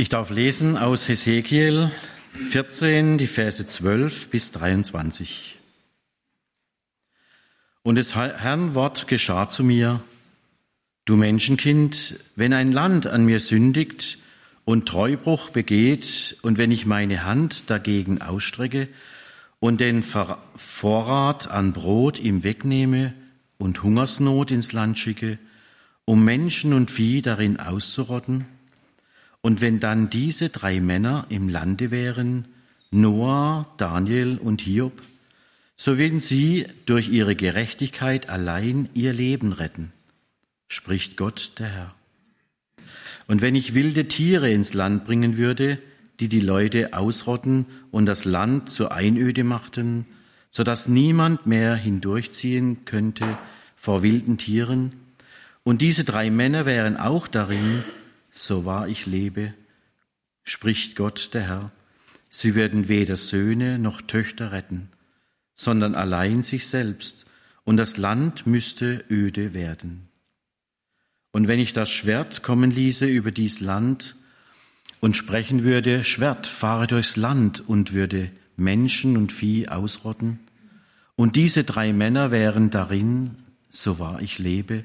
Ich darf lesen aus Hesekiel 14, die Verse 12 bis 23. Und des Herrn Wort geschah zu mir, du Menschenkind, wenn ein Land an mir sündigt und Treubruch begeht, und wenn ich meine Hand dagegen ausstrecke und den Vorrat an Brot ihm wegnehme und Hungersnot ins Land schicke, um Menschen und Vieh darin auszurotten, und wenn dann diese drei Männer im Lande wären, Noah, Daniel und Hiob, so würden sie durch ihre Gerechtigkeit allein ihr Leben retten, spricht Gott der Herr. Und wenn ich wilde Tiere ins Land bringen würde, die die Leute ausrotten und das Land zur Einöde machten, so dass niemand mehr hindurchziehen könnte vor wilden Tieren, und diese drei Männer wären auch darin, so wahr ich lebe, spricht Gott der Herr, sie werden weder Söhne noch Töchter retten, sondern allein sich selbst, und das Land müsste öde werden. Und wenn ich das Schwert kommen ließe über dies Land und sprechen würde, Schwert fahre durchs Land und würde Menschen und Vieh ausrotten, und diese drei Männer wären darin, so wahr ich lebe,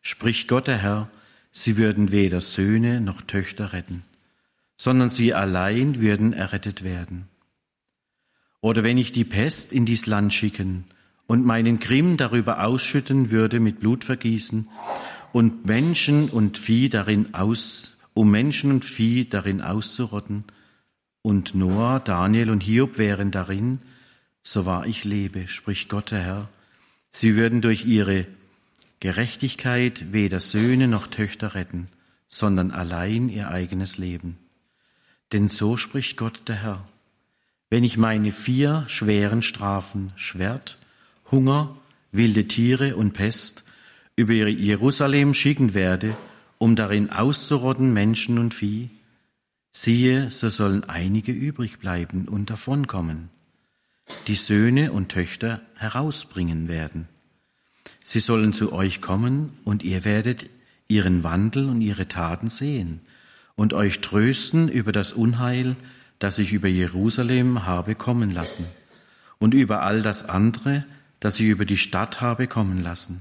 spricht Gott der Herr, sie würden weder Söhne noch Töchter retten, sondern sie allein würden errettet werden. Oder wenn ich die Pest in dies Land schicken und meinen Grimm darüber ausschütten würde mit Blutvergießen und Menschen und Vieh darin aus, um Menschen und Vieh darin auszurotten, und Noah, Daniel und Hiob wären darin, so wahr ich lebe, spricht Gott der Herr, sie würden durch ihre Gerechtigkeit weder Söhne noch Töchter retten, sondern allein ihr eigenes Leben. Denn so spricht Gott der Herr. Wenn ich meine vier schweren Strafen, Schwert, Hunger, wilde Tiere und Pest, über Jerusalem schicken werde, um darin auszurotten Menschen und Vieh, siehe, so sollen einige übrig bleiben und davonkommen, die Söhne und Töchter herausbringen werden Sie sollen zu euch kommen und ihr werdet ihren Wandel und ihre Taten sehen und euch trösten über das Unheil, das ich über Jerusalem habe kommen lassen und über all das andere, das ich über die Stadt habe kommen lassen.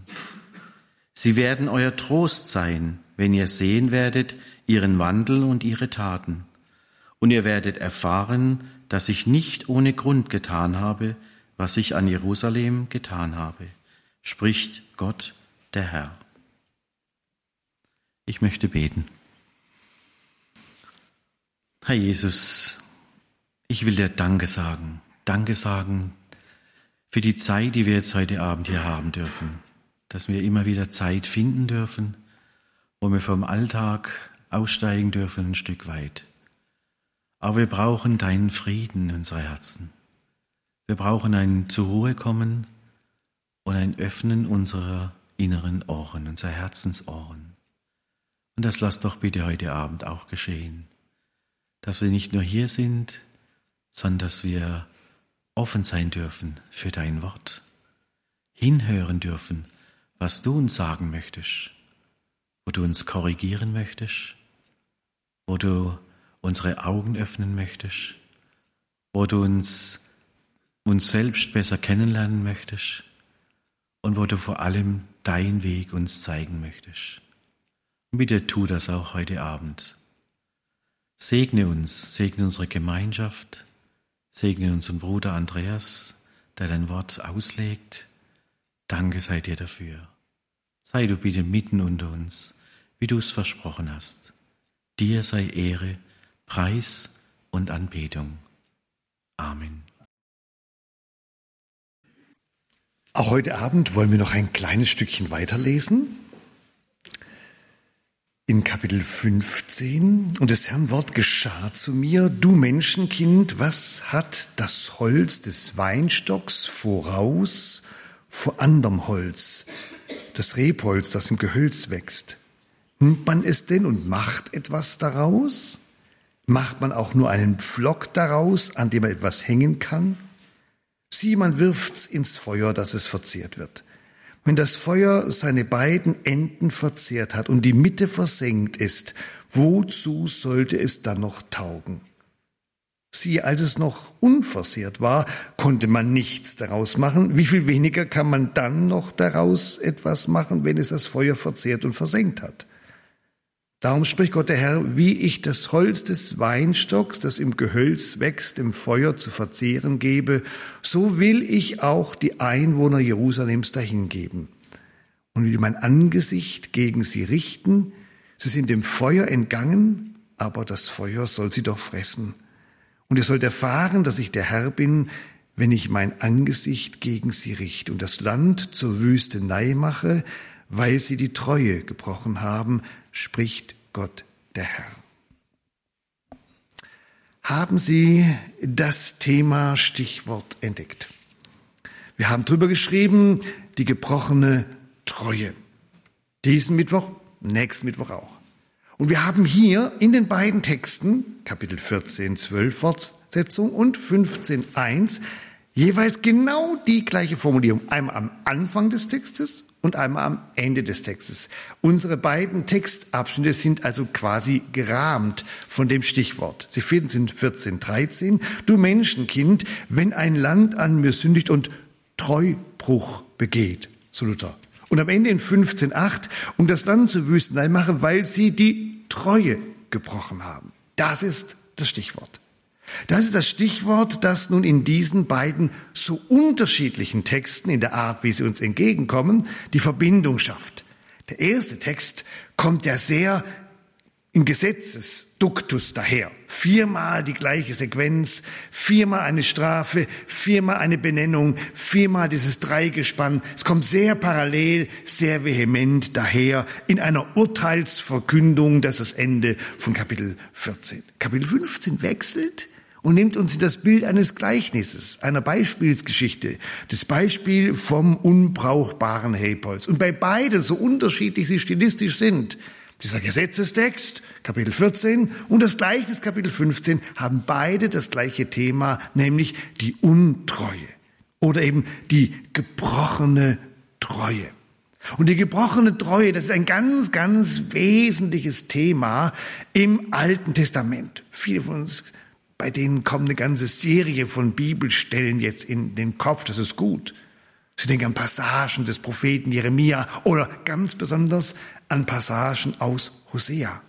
Sie werden euer Trost sein, wenn ihr sehen werdet ihren Wandel und ihre Taten. Und ihr werdet erfahren, dass ich nicht ohne Grund getan habe, was ich an Jerusalem getan habe spricht Gott der Herr. Ich möchte beten. Herr Jesus, ich will dir Danke sagen. Danke sagen für die Zeit, die wir jetzt heute Abend hier haben dürfen. Dass wir immer wieder Zeit finden dürfen, wo wir vom Alltag aussteigen dürfen ein Stück weit. Aber wir brauchen deinen Frieden in unsere Herzen. Wir brauchen ein zur kommen, und ein Öffnen unserer inneren Ohren, unserer Herzensohren. Und das lass doch bitte heute Abend auch geschehen, dass wir nicht nur hier sind, sondern dass wir offen sein dürfen für dein Wort, hinhören dürfen, was du uns sagen möchtest, wo du uns korrigieren möchtest, wo du unsere Augen öffnen möchtest, wo du uns, uns selbst besser kennenlernen möchtest und wo du vor allem deinen Weg uns zeigen möchtest. Und bitte tu das auch heute Abend. Segne uns, segne unsere Gemeinschaft, segne unseren Bruder Andreas, der dein Wort auslegt. Danke sei dir dafür. Sei du bitte mitten unter uns, wie du es versprochen hast. Dir sei Ehre, Preis und Anbetung. Amen. Auch heute Abend wollen wir noch ein kleines Stückchen weiterlesen. In Kapitel 15. Und des Herrn Wort geschah zu mir, du Menschenkind, was hat das Holz des Weinstocks voraus vor anderem Holz, das Rebholz, das im Gehölz wächst? Nimmt man es denn und macht etwas daraus? Macht man auch nur einen Pflock daraus, an dem man etwas hängen kann? Sieh, man wirft's ins Feuer, dass es verzehrt wird. Wenn das Feuer seine beiden Enden verzehrt hat und die Mitte versenkt ist, wozu sollte es dann noch taugen? Siehe, als es noch unversehrt war, konnte man nichts daraus machen. Wie viel weniger kann man dann noch daraus etwas machen, wenn es das Feuer verzehrt und versenkt hat? Darum spricht Gott der Herr, wie ich das Holz des Weinstocks, das im Gehölz wächst, im Feuer zu verzehren gebe, so will ich auch die Einwohner Jerusalems dahingeben und will mein Angesicht gegen sie richten. Sie sind dem Feuer entgangen, aber das Feuer soll sie doch fressen. Und ihr sollt erfahren, dass ich der Herr bin, wenn ich mein Angesicht gegen sie richte und das Land zur Wüstenei mache, weil sie die Treue gebrochen haben, spricht Gott der Herr. Haben Sie das Thema Stichwort entdeckt? Wir haben drüber geschrieben, die gebrochene Treue. Diesen Mittwoch, nächsten Mittwoch auch. Und wir haben hier in den beiden Texten, Kapitel 14, 12 Fortsetzung und 15, 1, jeweils genau die gleiche Formulierung. Einmal am Anfang des Textes und einmal am Ende des Textes. Unsere beiden Textabschnitte sind also quasi gerahmt von dem Stichwort. Sie finden es in 14, 13. Du Menschenkind, wenn ein Land an mir sündigt und Treubruch begeht, so Luther. Und am Ende in 15, 8, um das Land zur Wüstenei machen, weil sie die Treue gebrochen haben. Das ist das Stichwort. Das ist das Stichwort, das nun in diesen beiden so unterschiedlichen Texten in der Art, wie sie uns entgegenkommen, die Verbindung schafft. Der erste Text kommt ja sehr im Gesetzesduktus daher. Viermal die gleiche Sequenz, viermal eine Strafe, viermal eine Benennung, viermal dieses Dreigespann. Es kommt sehr parallel, sehr vehement daher in einer Urteilsverkündung, das ist das Ende von Kapitel 14. Kapitel 15 wechselt und nimmt uns das Bild eines Gleichnisses, einer Beispielsgeschichte, das Beispiel vom unbrauchbaren Hebholz. Und bei beiden, so unterschiedlich sie stilistisch sind, dieser Gesetzestext, Kapitel 14, und das Gleichnis, Kapitel 15, haben beide das gleiche Thema, nämlich die Untreue oder eben die gebrochene Treue. Und die gebrochene Treue, das ist ein ganz, ganz wesentliches Thema im Alten Testament. Viele von uns bei denen kommt eine ganze Serie von Bibelstellen jetzt in den Kopf, das ist gut. Sie denken an Passagen des Propheten Jeremia oder ganz besonders an Passagen aus Hosea.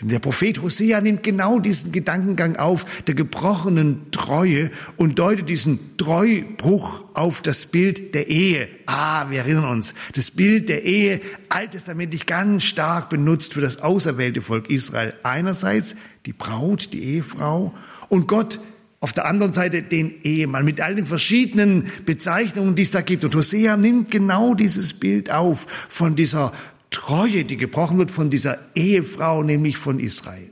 Denn der Prophet Hosea nimmt genau diesen Gedankengang auf der gebrochenen Treue und deutet diesen Treubruch auf das Bild der Ehe. Ah, wir erinnern uns, das Bild der Ehe alttestamentlich ganz stark benutzt für das auserwählte Volk Israel. Einerseits die Braut, die Ehefrau und Gott auf der anderen Seite den Ehemann mit all den verschiedenen Bezeichnungen, die es da gibt. Und Hosea nimmt genau dieses Bild auf von dieser Treue, die gebrochen wird von dieser Ehefrau, nämlich von Israel.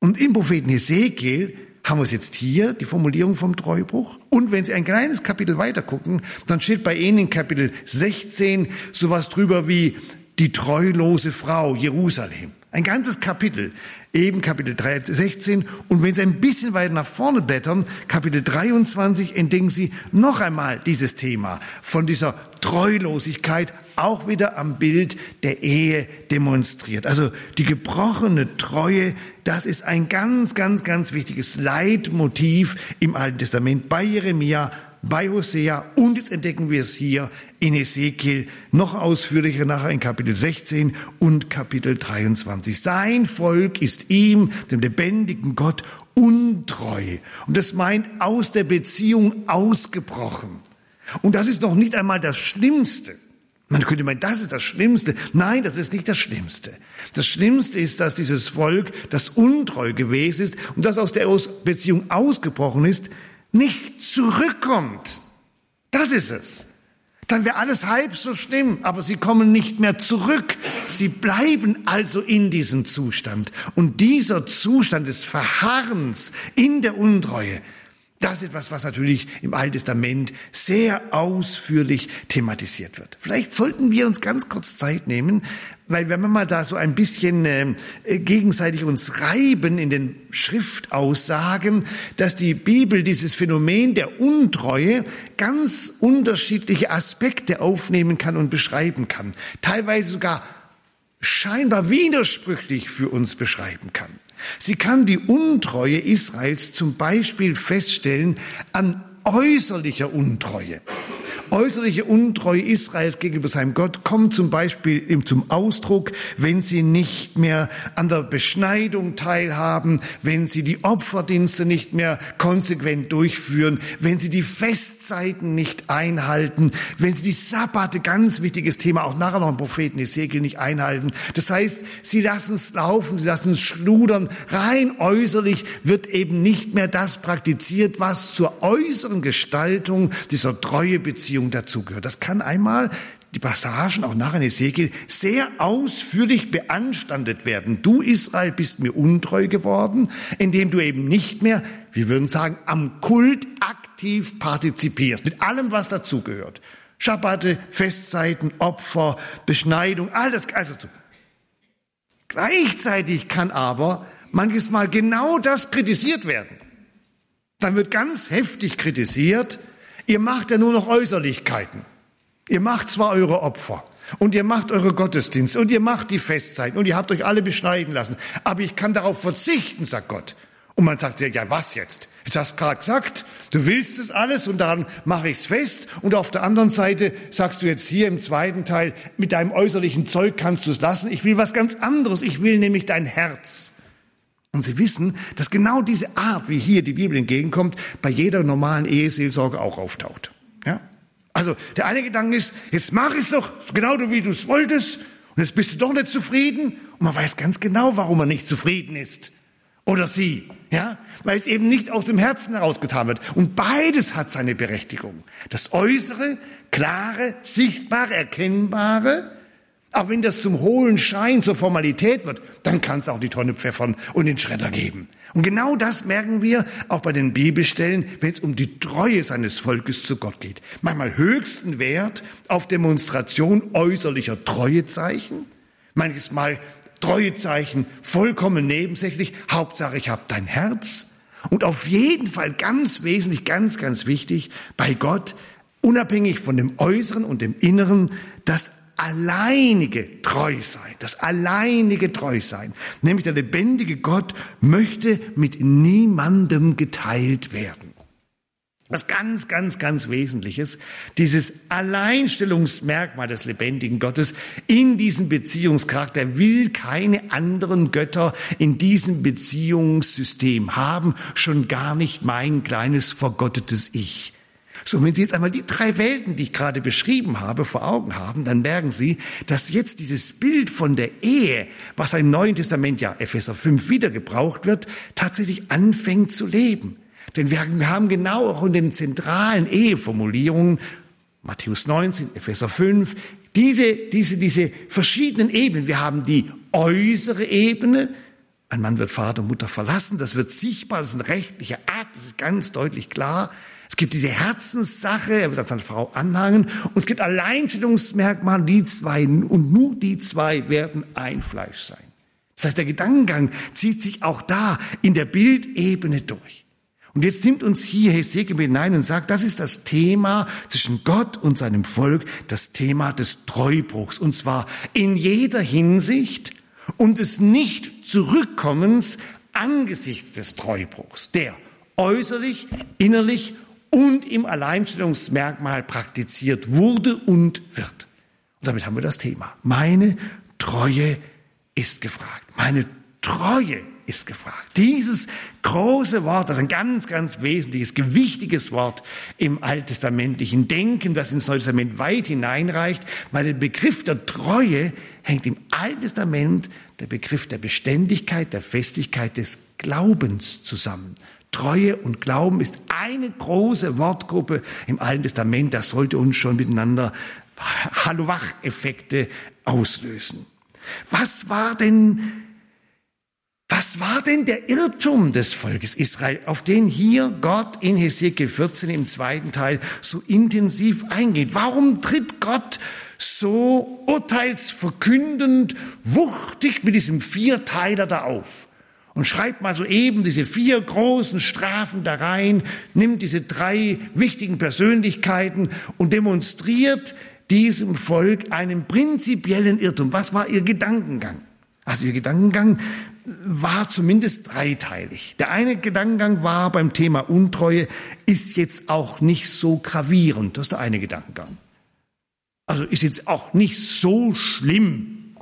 Und im Propheten Hesekiel haben wir es jetzt hier, die Formulierung vom Treubruch. Und wenn Sie ein kleines Kapitel weiter gucken, dann steht bei Ihnen in Kapitel 16 sowas drüber wie die treulose Frau Jerusalem. Ein ganzes Kapitel, eben Kapitel 3, 16. Und wenn Sie ein bisschen weiter nach vorne blättern, Kapitel 23, entdecken Sie noch einmal dieses Thema von dieser Treulosigkeit, auch wieder am Bild der Ehe demonstriert. Also die gebrochene Treue, das ist ein ganz, ganz, ganz wichtiges Leitmotiv im Alten Testament bei Jeremia, bei Hosea und jetzt entdecken wir es hier in Ezekiel noch ausführlicher nachher in Kapitel 16 und Kapitel 23. Sein Volk ist ihm, dem lebendigen Gott, untreu. Und das meint aus der Beziehung ausgebrochen. Und das ist noch nicht einmal das Schlimmste. Man könnte meinen, das ist das Schlimmste. Nein, das ist nicht das Schlimmste. Das Schlimmste ist, dass dieses Volk, das untreu gewesen ist und das aus der Beziehung ausgebrochen ist, nicht zurückkommt. Das ist es. Dann wäre alles halb so schlimm, aber sie kommen nicht mehr zurück. Sie bleiben also in diesem Zustand. Und dieser Zustand des Verharrens in der Untreue, das ist etwas, was natürlich im Alten Testament sehr ausführlich thematisiert wird. Vielleicht sollten wir uns ganz kurz Zeit nehmen, weil wenn wir mal da so ein bisschen äh, gegenseitig uns reiben in den Schriftaussagen, dass die Bibel dieses Phänomen der Untreue ganz unterschiedliche Aspekte aufnehmen kann und beschreiben kann. Teilweise sogar scheinbar widersprüchlich für uns beschreiben kann. Sie kann die Untreue Israels zum Beispiel feststellen an äußerlicher Untreue. Äußerliche Untreue Israels gegenüber seinem Gott kommt zum Beispiel zum Ausdruck, wenn sie nicht mehr an der Beschneidung teilhaben, wenn sie die Opferdienste nicht mehr konsequent durchführen, wenn sie die Festzeiten nicht einhalten, wenn sie die Sabbate, ganz wichtiges Thema, auch nachher noch im Propheten Ezekiel nicht einhalten. Das heißt, sie lassen es laufen, sie lassen es schludern. Rein äußerlich wird eben nicht mehr das praktiziert, was zur äußeren Gestaltung dieser Treuebeziehung Beziehung dazugehört. Das kann einmal die Passagen auch nach in Ezekiel sehr ausführlich beanstandet werden. Du Israel bist mir untreu geworden, indem du eben nicht mehr, wir würden sagen, am Kult aktiv partizipierst, mit allem, was dazugehört. Schabbate, Festzeiten, Opfer, Beschneidung, alles, also Gleichzeitig kann aber manches Mal genau das kritisiert werden. Dann wird ganz heftig kritisiert, Ihr macht ja nur noch Äußerlichkeiten. Ihr macht zwar eure Opfer und ihr macht eure Gottesdienste und ihr macht die Festzeiten und ihr habt euch alle beschneiden lassen, aber ich kann darauf verzichten, sagt Gott. Und man sagt ja, ja, was jetzt? Jetzt hast du gerade gesagt, du willst es alles und daran mache ich es fest. Und auf der anderen Seite sagst du jetzt hier im zweiten Teil, mit deinem äußerlichen Zeug kannst du es lassen. Ich will was ganz anderes. Ich will nämlich dein Herz. Und Sie wissen, dass genau diese Art, wie hier die Bibel entgegenkommt, bei jeder normalen Eheseelsorge auch auftaucht. Ja? Also der eine Gedanke ist, jetzt mach es doch genau wie du es wolltest und jetzt bist du doch nicht zufrieden. Und man weiß ganz genau, warum man nicht zufrieden ist. Oder sie. Ja? Weil es eben nicht aus dem Herzen herausgetan wird. Und beides hat seine Berechtigung. Das Äußere, klare, sichtbare, erkennbare aber wenn das zum hohlen Schein, zur Formalität wird, dann kann es auch die Tonne pfeffern und den Schredder geben. Und genau das merken wir auch bei den Bibelstellen, wenn es um die Treue seines Volkes zu Gott geht. Manchmal höchsten Wert auf Demonstration äußerlicher Treuezeichen, manches Mal Treuezeichen vollkommen nebensächlich, Hauptsache ich habe dein Herz. Und auf jeden Fall ganz wesentlich, ganz, ganz wichtig, bei Gott, unabhängig von dem Äußeren und dem Inneren, das alleinige Treusein, das alleinige Treusein, nämlich der lebendige Gott möchte mit niemandem geteilt werden. Was ganz, ganz, ganz Wesentliches, dieses Alleinstellungsmerkmal des lebendigen Gottes in diesem Beziehungscharakter will keine anderen Götter in diesem Beziehungssystem haben, schon gar nicht mein kleines vergottetes Ich. So, wenn Sie jetzt einmal die drei Welten, die ich gerade beschrieben habe, vor Augen haben, dann merken Sie, dass jetzt dieses Bild von der Ehe, was im Neuen Testament ja Epheser 5 wieder gebraucht wird, tatsächlich anfängt zu leben. Denn wir haben genau auch in den zentralen Eheformulierungen, Matthäus 19, Epheser 5, diese, diese, diese verschiedenen Ebenen. Wir haben die äußere Ebene, ein Mann wird Vater und Mutter verlassen, das wird sichtbar, das ist ein rechtlicher Akt, das ist ganz deutlich klar. Es gibt diese Herzenssache, er wird an seine Frau anhangen. Und es gibt Alleinstellungsmerkmale, die zwei, und nur die zwei werden ein Fleisch sein. Das heißt, der Gedankengang zieht sich auch da in der Bildebene durch. Und jetzt nimmt uns hier Hesekiel hinein und sagt, das ist das Thema zwischen Gott und seinem Volk, das Thema des Treubruchs. Und zwar in jeder Hinsicht und des Nicht-Zurückkommens angesichts des Treubruchs, der äußerlich, innerlich und im Alleinstellungsmerkmal praktiziert wurde und wird. Und damit haben wir das Thema. Meine Treue ist gefragt. Meine Treue ist gefragt. Dieses große Wort, das ist ein ganz, ganz wesentliches, gewichtiges Wort im alttestamentlichen Denken, das ins Neue Testament weit hineinreicht, weil der Begriff der Treue hängt im Alten Testament der Begriff der Beständigkeit, der Festigkeit des Glaubens zusammen. Treue und Glauben ist eine große Wortgruppe im Alten Testament. Das sollte uns schon miteinander Hallo-Wach-Effekte auslösen. Was war denn, was war denn der Irrtum des Volkes Israel, auf den hier Gott in Hesekiel 14 im zweiten Teil so intensiv eingeht? Warum tritt Gott so urteilsverkündend, wuchtig mit diesem Vierteiler da auf? Und schreibt mal so eben diese vier großen Strafen da rein, nimmt diese drei wichtigen Persönlichkeiten und demonstriert diesem Volk einen prinzipiellen Irrtum. Was war ihr Gedankengang? Also ihr Gedankengang war zumindest dreiteilig. Der eine Gedankengang war beim Thema Untreue, ist jetzt auch nicht so gravierend. Das ist der eine Gedankengang. Also ist jetzt auch nicht so schlimm.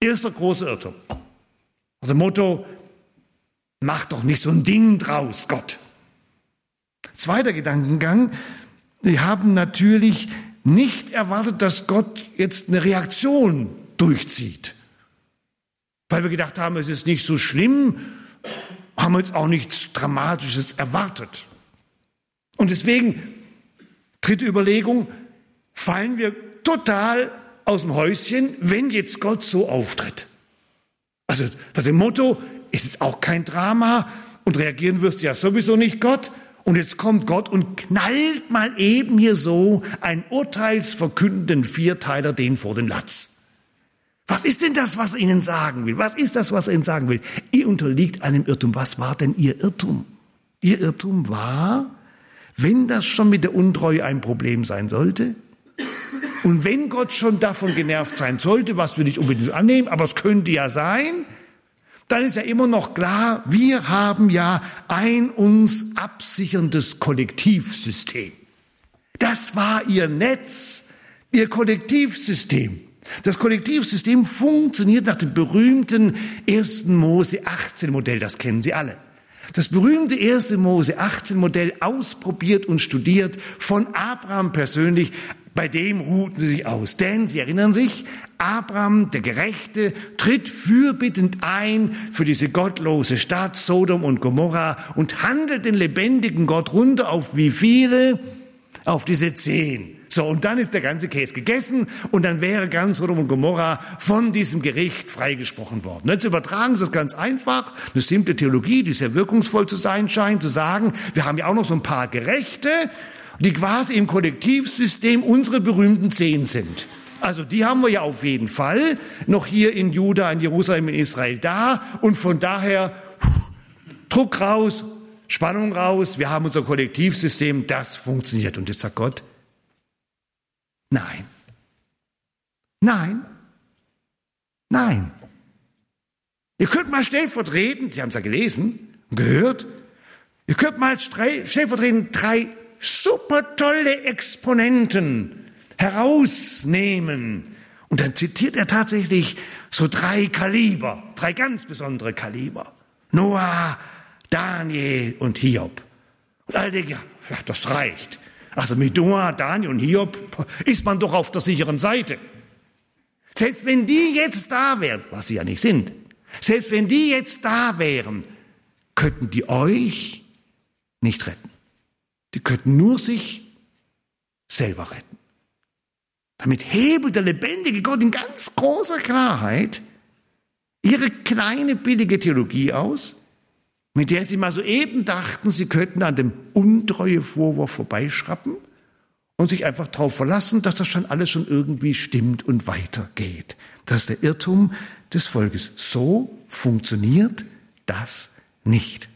Erster großer Irrtum. Also Motto, mach doch nicht so ein Ding draus, Gott. Zweiter Gedankengang, die haben natürlich nicht erwartet, dass Gott jetzt eine Reaktion durchzieht. Weil wir gedacht haben, es ist nicht so schlimm, haben wir jetzt auch nichts Dramatisches erwartet. Und deswegen, dritte Überlegung, fallen wir total aus dem Häuschen, wenn jetzt Gott so auftritt. Also nach dem Motto, es ist auch kein Drama und reagieren wirst du ja sowieso nicht Gott. Und jetzt kommt Gott und knallt mal eben hier so einen urteilsverkündenden Vierteiler den vor den Latz. Was ist denn das, was er ihnen sagen will? Was ist das, was er ihnen sagen will? Ihr unterliegt einem Irrtum. Was war denn ihr Irrtum? Ihr Irrtum war, wenn das schon mit der Untreue ein Problem sein sollte, und wenn Gott schon davon genervt sein sollte, was wir nicht unbedingt annehmen, aber es könnte ja sein, dann ist ja immer noch klar, wir haben ja ein uns absicherndes Kollektivsystem. Das war ihr Netz, ihr Kollektivsystem. Das Kollektivsystem funktioniert nach dem berühmten 1. Mose 18 Modell, das kennen Sie alle. Das berühmte 1. Mose 18 Modell ausprobiert und studiert von Abraham persönlich bei dem ruhten sie sich aus. Denn sie erinnern sich, Abraham, der Gerechte, tritt fürbittend ein für diese gottlose Stadt Sodom und Gomorra und handelt den lebendigen Gott runter auf wie viele? Auf diese zehn. So, und dann ist der ganze Käse gegessen und dann wäre ganz Sodom und Gomorra von diesem Gericht freigesprochen worden. Jetzt übertragen Sie das ganz einfach, eine simple Theologie, die sehr wirkungsvoll zu sein scheint, zu sagen, wir haben ja auch noch so ein paar Gerechte die quasi im Kollektivsystem unsere berühmten Zehn sind. Also die haben wir ja auf jeden Fall noch hier in Juda, in Jerusalem, in Israel da und von daher Druck raus, Spannung raus, wir haben unser Kollektivsystem, das funktioniert. Und jetzt sagt Gott, nein, nein, nein. Ihr könnt mal stellvertretend, Sie haben es ja gelesen und gehört, ihr könnt mal stellvertretend drei super tolle Exponenten herausnehmen. Und dann zitiert er tatsächlich so drei Kaliber, drei ganz besondere Kaliber. Noah, Daniel und Hiob. Und alle denken, ja, das reicht. Also mit Noah, Daniel und Hiob ist man doch auf der sicheren Seite. Selbst wenn die jetzt da wären, was sie ja nicht sind, selbst wenn die jetzt da wären, könnten die euch nicht retten. Die könnten nur sich selber retten. Damit hebelt der lebendige Gott in ganz großer Klarheit ihre kleine billige Theologie aus, mit der sie mal soeben dachten, sie könnten an dem Untreue-Vorwurf vorbeischrappen und sich einfach darauf verlassen, dass das schon alles schon irgendwie stimmt und weitergeht. Das ist der Irrtum des Volkes. So funktioniert das nicht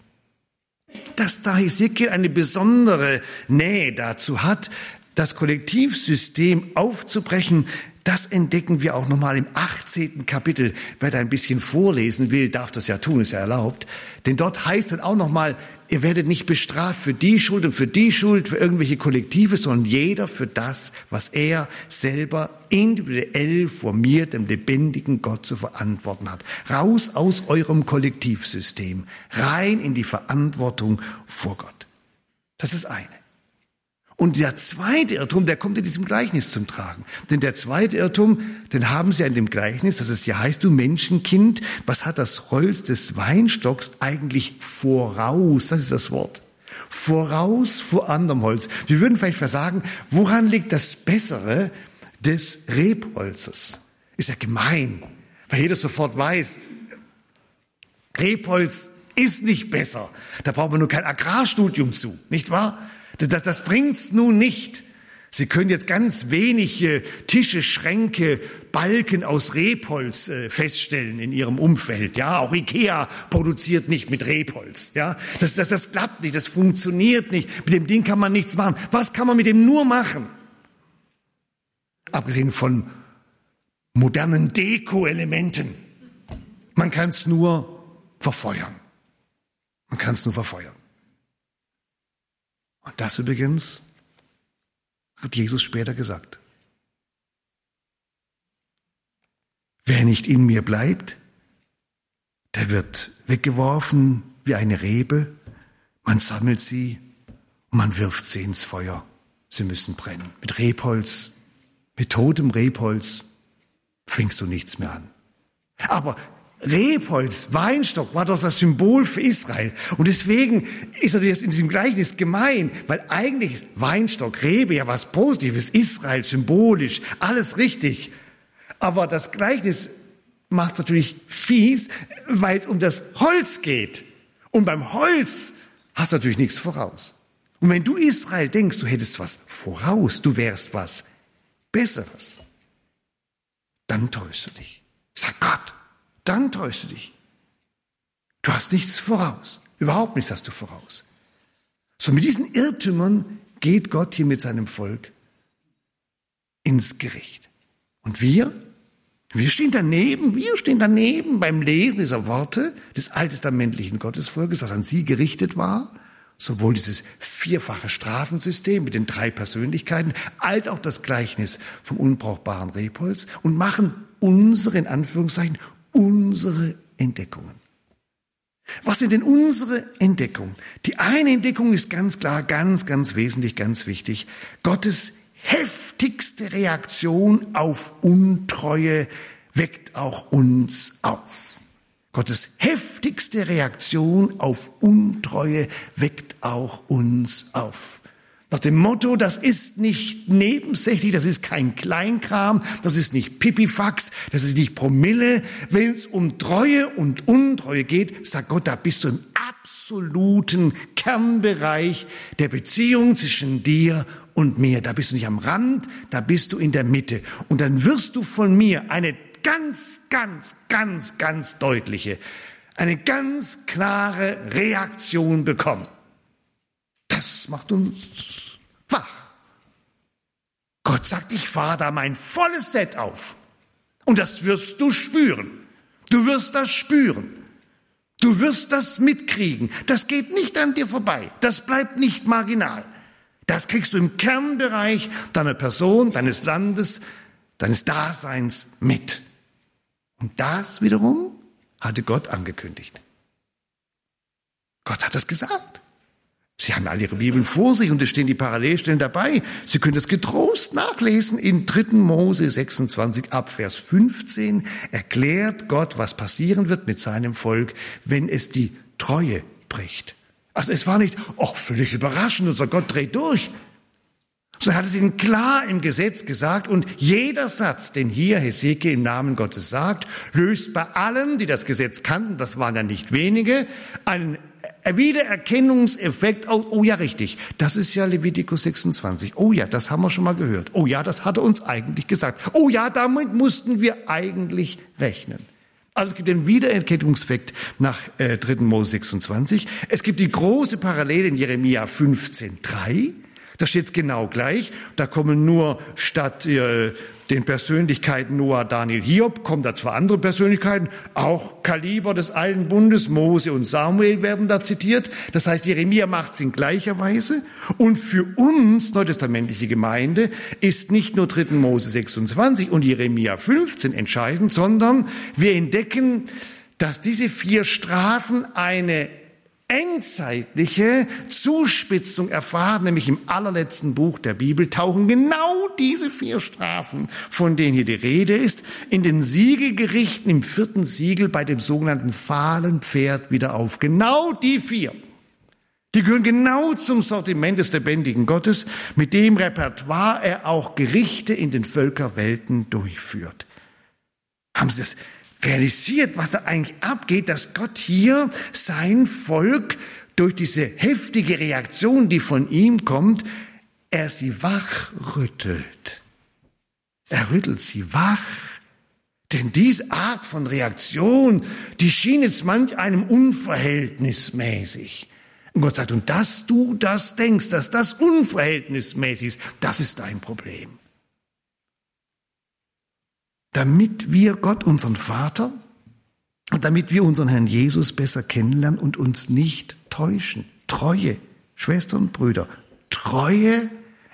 dass da Hesekiel eine besondere Nähe dazu hat, das Kollektivsystem aufzubrechen, das entdecken wir auch nochmal im 18. Kapitel. Wer da ein bisschen vorlesen will, darf das ja tun, ist ja erlaubt. Denn dort heißt dann auch nochmal, ihr werdet nicht bestraft für die Schuld und für die Schuld, für irgendwelche Kollektive, sondern jeder für das, was er selber individuell vor mir, dem lebendigen Gott, zu verantworten hat. Raus aus eurem Kollektivsystem, rein in die Verantwortung vor Gott. Das ist eine. Und der zweite Irrtum, der kommt in diesem Gleichnis zum Tragen. Denn der zweite Irrtum, den haben sie in dem Gleichnis, dass es ja heißt, du Menschenkind, was hat das Holz des Weinstocks eigentlich voraus? Das ist das Wort. Voraus vor anderem Holz. Wir würden vielleicht versagen, woran liegt das Bessere des Rebholzes? Ist ja gemein, weil jeder sofort weiß, Rebholz ist nicht besser. Da braucht man nur kein Agrarstudium zu, nicht wahr? Das, das bringt's nun nicht. Sie können jetzt ganz wenig Tische, Schränke, Balken aus Rebholz äh, feststellen in Ihrem Umfeld. Ja, auch Ikea produziert nicht mit Rebholz. Ja, das, das, das klappt nicht, das funktioniert nicht. Mit dem Ding kann man nichts machen. Was kann man mit dem nur machen? abgesehen von modernen Deko-Elementen. Man kann es nur verfeuern. Man kann es nur verfeuern. Und das übrigens hat Jesus später gesagt. Wer nicht in mir bleibt, der wird weggeworfen wie eine Rebe. Man sammelt sie und man wirft sie ins Feuer. Sie müssen brennen. Mit Rebholz, mit totem Rebholz fängst du nichts mehr an. Aber Rebholz, Weinstock war doch das Symbol für Israel. Und deswegen ist das in diesem Gleichnis gemein, weil eigentlich ist Weinstock, Rebe ja was Positives, Israel symbolisch, alles richtig. Aber das Gleichnis macht es natürlich fies, weil es um das Holz geht. Und beim Holz hast du natürlich nichts voraus. Und wenn du Israel denkst, du hättest was voraus, du wärst was Besseres, dann täuschst du dich. Sag Gott, dann täuschst du dich. Du hast nichts voraus. Überhaupt nichts hast du voraus. So mit diesen Irrtümern geht Gott hier mit seinem Volk ins Gericht. Und wir, wir stehen daneben, wir stehen daneben beim Lesen dieser Worte des alttestamentlichen Gottesvolkes, das an sie gerichtet war sowohl dieses vierfache Strafensystem mit den drei Persönlichkeiten als auch das Gleichnis vom unbrauchbaren Rebholz und machen unsere, in Anführungszeichen, unsere Entdeckungen. Was sind denn unsere Entdeckungen? Die eine Entdeckung ist ganz klar, ganz, ganz wesentlich, ganz wichtig. Gottes heftigste Reaktion auf Untreue weckt auch uns auf. Gottes heftigste Reaktion auf Untreue weckt auch uns auf. Nach dem Motto, das ist nicht nebensächlich, das ist kein Kleinkram, das ist nicht Pipifax, das ist nicht Promille. Wenn es um Treue und Untreue geht, sagt Gott, da bist du im absoluten Kernbereich der Beziehung zwischen dir und mir. Da bist du nicht am Rand, da bist du in der Mitte. Und dann wirst du von mir eine ganz, ganz, ganz, ganz deutliche, eine ganz klare Reaktion bekommen. Das macht uns wach. Gott sagt, ich fahre da mein volles Set auf. Und das wirst du spüren. Du wirst das spüren. Du wirst das mitkriegen. Das geht nicht an dir vorbei. Das bleibt nicht marginal. Das kriegst du im Kernbereich deiner Person, deines Landes, deines Daseins mit. Und das wiederum hatte Gott angekündigt. Gott hat das gesagt. Sie haben alle ihre Bibeln vor sich und es stehen die Parallelstellen dabei. Sie können das getrost nachlesen. In 3. Mose 26 ab Vers 15 erklärt Gott, was passieren wird mit seinem Volk, wenn es die Treue bricht. Also es war nicht, oh, völlig überraschend, unser Gott dreht durch. So hat es ihnen klar im Gesetz gesagt und jeder Satz, den hier Hesekiel im Namen Gottes sagt, löst bei allen, die das Gesetz kannten, das waren ja nicht wenige, einen Wiedererkennungseffekt aus. Oh ja, richtig. Das ist ja Levitikus 26. Oh ja, das haben wir schon mal gehört. Oh ja, das hat er uns eigentlich gesagt. Oh ja, damit mussten wir eigentlich rechnen. Also es gibt den Wiedererkennungseffekt nach äh, 3. Mose 26. Es gibt die große Parallele in Jeremia 15.3. Da steht genau gleich. Da kommen nur statt äh, den Persönlichkeiten Noah, Daniel, Hiob, kommen da zwar andere Persönlichkeiten, auch Kaliber des Alten Bundes, Mose und Samuel werden da zitiert. Das heißt, Jeremia macht es in gleicher Weise. Und für uns, neutestamentliche Gemeinde, ist nicht nur 3. Mose 26 und Jeremia 15 entscheidend, sondern wir entdecken, dass diese vier Strafen eine endzeitliche Zuspitzung erfahren, nämlich im allerletzten Buch der Bibel tauchen genau diese vier Strafen, von denen hier die Rede ist, in den Siegelgerichten im vierten Siegel bei dem sogenannten fahlen Pferd wieder auf. Genau die vier. Die gehören genau zum Sortiment des lebendigen Gottes, mit dem Repertoire er auch Gerichte in den Völkerwelten durchführt. Haben Sie das realisiert, was da eigentlich abgeht, dass Gott hier sein Volk durch diese heftige Reaktion, die von ihm kommt, er sie wachrüttelt. Er rüttelt sie wach. Denn diese Art von Reaktion, die schien jetzt manch einem unverhältnismäßig. Und Gott sagt, und dass du das denkst, dass das unverhältnismäßig ist, das ist dein Problem. Damit wir Gott, unseren Vater, und damit wir unseren Herrn Jesus besser kennenlernen und uns nicht täuschen. Treue, Schwestern und Brüder, Treue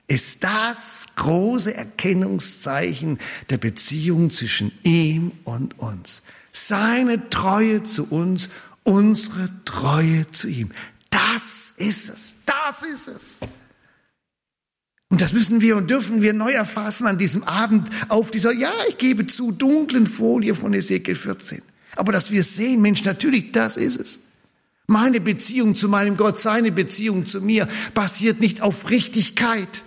ist das große Erkennungszeichen der Beziehung zwischen ihm und uns. Seine Treue zu uns, unsere Treue zu ihm. Das ist es. Das ist es. Und das müssen wir und dürfen wir neu erfassen an diesem Abend auf dieser, ja, ich gebe zu, dunklen Folie von Ezekiel 14. Aber dass wir sehen, Mensch, natürlich, das ist es. Meine Beziehung zu meinem Gott, seine Beziehung zu mir basiert nicht auf Richtigkeit.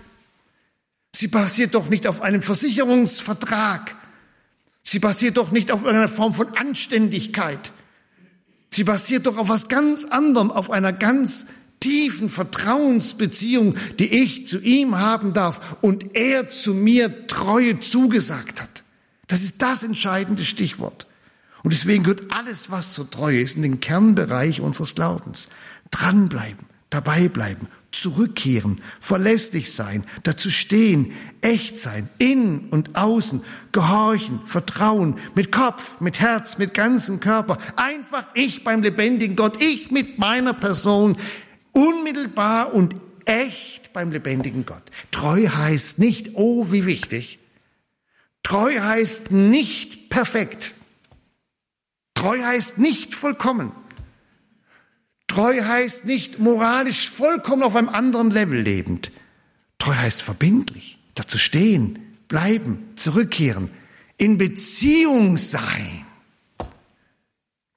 Sie basiert doch nicht auf einem Versicherungsvertrag. Sie basiert doch nicht auf einer Form von Anständigkeit. Sie basiert doch auf was ganz anderem, auf einer ganz tiefen Vertrauensbeziehung, die ich zu ihm haben darf und er zu mir Treue zugesagt hat. Das ist das entscheidende Stichwort. Und deswegen gehört alles, was zur Treue ist, in den Kernbereich unseres Glaubens. Dranbleiben, dabei bleiben, zurückkehren, verlässlich sein, dazu stehen, echt sein, innen und außen, gehorchen, vertrauen, mit Kopf, mit Herz, mit ganzem Körper. Einfach ich beim lebendigen Gott, ich mit meiner Person, unmittelbar und echt beim lebendigen Gott. Treu heißt nicht, oh, wie wichtig. Treu heißt nicht perfekt. Treu heißt nicht vollkommen. Treu heißt nicht moralisch vollkommen auf einem anderen Level lebend. Treu heißt verbindlich, dazu stehen, bleiben, zurückkehren, in Beziehung sein.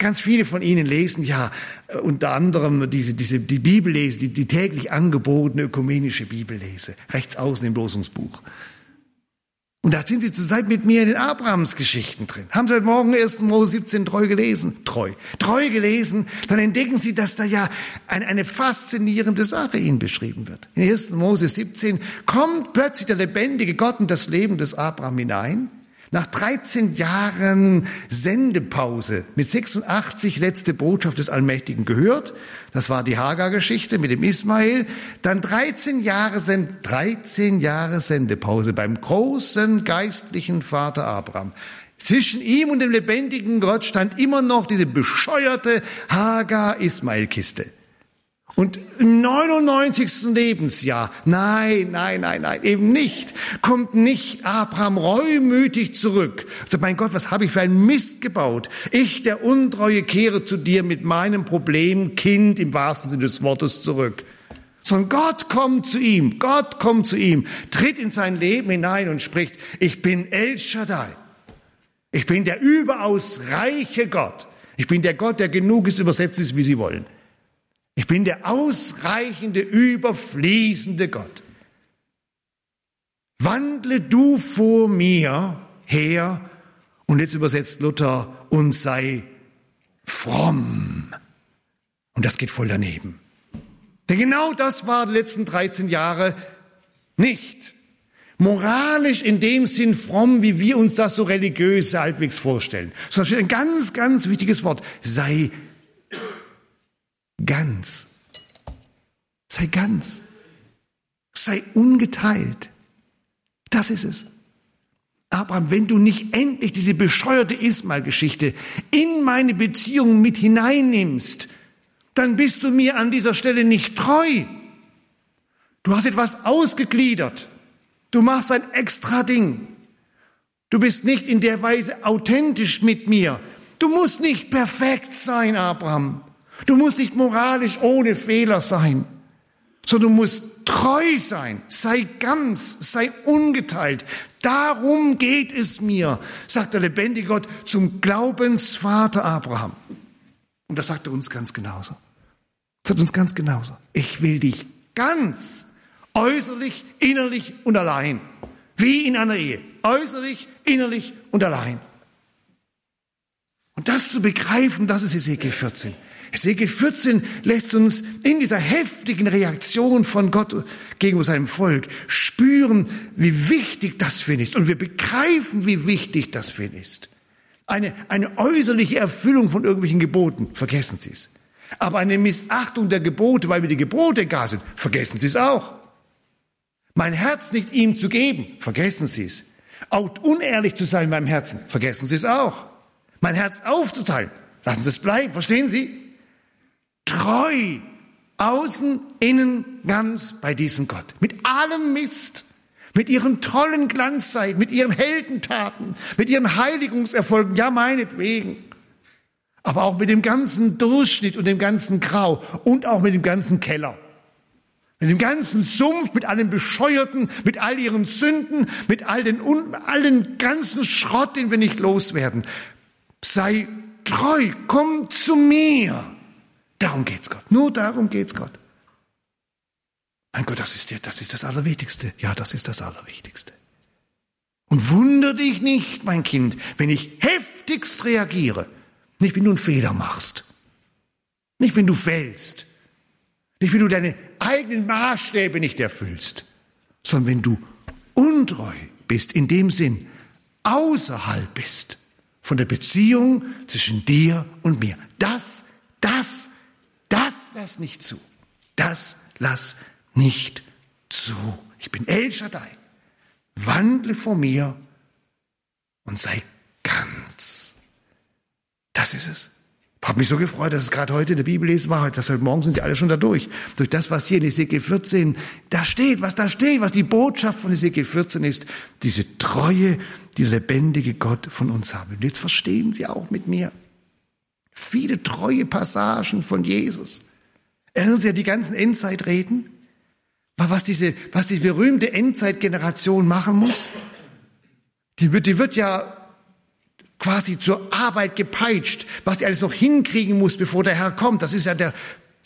Ganz viele von Ihnen lesen ja äh, unter anderem diese, diese, die Bibellese, die, die täglich angebotene ökumenische Bibellese, rechts außen im Losungsbuch. Und da sind Sie zurzeit mit mir in den Abrahams-Geschichten drin. Haben Sie heute Morgen 1. Mose 17 treu gelesen? Treu. Treu gelesen, dann entdecken Sie, dass da ja eine, eine faszinierende Sache Ihnen beschrieben wird. In 1. Mose 17 kommt plötzlich der lebendige Gott in das Leben des Abraham hinein nach 13 Jahren Sendepause mit 86 letzte Botschaft des Allmächtigen gehört. Das war die Hagar-Geschichte mit dem Ismael. Dann 13 Jahre, 13 Jahre Sendepause beim großen geistlichen Vater Abraham. Zwischen ihm und dem lebendigen Gott stand immer noch diese bescheuerte Hagar-Ismael-Kiste. Und im 99. Lebensjahr, nein, nein, nein, nein, eben nicht, kommt nicht Abraham reumütig zurück. Also mein Gott, was habe ich für einen Mist gebaut? Ich, der Untreue, kehre zu dir mit meinem Problem Kind im wahrsten Sinne des Wortes zurück. Sondern Gott kommt zu ihm, Gott kommt zu ihm, tritt in sein Leben hinein und spricht, ich bin El Shaddai. Ich bin der überaus reiche Gott. Ich bin der Gott, der genug ist, übersetzt ist, wie Sie wollen. Ich bin der ausreichende, überfließende Gott. Wandle du vor mir her, und jetzt übersetzt Luther, und sei fromm. Und das geht voll daneben. Denn genau das war die letzten 13 Jahre nicht. Moralisch in dem Sinn fromm, wie wir uns das so religiös halbwegs vorstellen. Sondern steht ein ganz, ganz wichtiges Wort. Sei ganz. Sei ganz. Sei ungeteilt. Das ist es. Abraham, wenn du nicht endlich diese bescheuerte Ismael-Geschichte in meine Beziehung mit hineinnimmst, dann bist du mir an dieser Stelle nicht treu. Du hast etwas ausgegliedert. Du machst ein extra Ding. Du bist nicht in der Weise authentisch mit mir. Du musst nicht perfekt sein, Abraham. Du musst nicht moralisch ohne Fehler sein, sondern du musst treu sein, sei ganz, sei ungeteilt. Darum geht es mir, sagt der lebendige Gott zum Glaubensvater Abraham. Und das sagt er uns ganz genauso. Das sagt uns ganz genauso. Ich will dich ganz, äußerlich, innerlich und allein. Wie in einer Ehe. Äußerlich, innerlich und allein. Und das zu begreifen, das ist Ezekiel 14. Ezekiel 14 lässt uns in dieser heftigen Reaktion von Gott gegenüber seinem Volk spüren, wie wichtig das für ihn ist. Und wir begreifen, wie wichtig das für ihn ist. Eine, eine äußerliche Erfüllung von irgendwelchen Geboten, vergessen Sie es. Aber eine Missachtung der Gebote, weil wir die Gebote gar sind, vergessen Sie es auch. Mein Herz nicht ihm zu geben, vergessen Sie es. Auch unehrlich zu sein in meinem Herzen, vergessen Sie es auch. Mein Herz aufzuteilen, lassen Sie es bleiben, verstehen Sie? Treu, außen, innen, ganz bei diesem Gott. Mit allem Mist, mit ihren tollen Glanzzeiten, mit ihren Heldentaten, mit ihren Heiligungserfolgen, ja meinetwegen. Aber auch mit dem ganzen Durchschnitt und dem ganzen Grau und auch mit dem ganzen Keller. Mit dem ganzen Sumpf, mit allem Bescheuerten, mit all ihren Sünden, mit all den, all den ganzen Schrott, den wir nicht loswerden. Sei treu, komm zu mir. Darum geht's Gott. Nur darum geht's Gott. Mein Gott, das ist, das ist das Allerwichtigste. Ja, das ist das Allerwichtigste. Und wunder dich nicht, mein Kind, wenn ich heftigst reagiere. Nicht, wenn du einen Fehler machst. Nicht, wenn du fällst. Nicht, wenn du deine eigenen Maßstäbe nicht erfüllst, sondern wenn du untreu bist, in dem Sinn außerhalb bist von der Beziehung zwischen dir und mir. Das, das, das lass nicht zu. Das lass nicht zu. Ich bin El Shaddai. Wandle vor mir und sei ganz. Das ist es. Ich habe mich so gefreut, dass es gerade heute in der Bibel lesen war, dass heute Morgen sind sie alle schon da durch. Durch das, was hier in Ezekiel 14 da steht, was da steht, was die Botschaft von Ezekiel 14 ist, diese Treue, die lebendige Gott von uns haben. Und jetzt verstehen Sie auch mit mir viele treue Passagen von Jesus. Erinnern Sie an die ganzen Endzeitreden? Was diese, was die berühmte Endzeitgeneration machen muss? Die wird, die wird ja quasi zur Arbeit gepeitscht, was sie alles noch hinkriegen muss, bevor der Herr kommt. Das ist ja der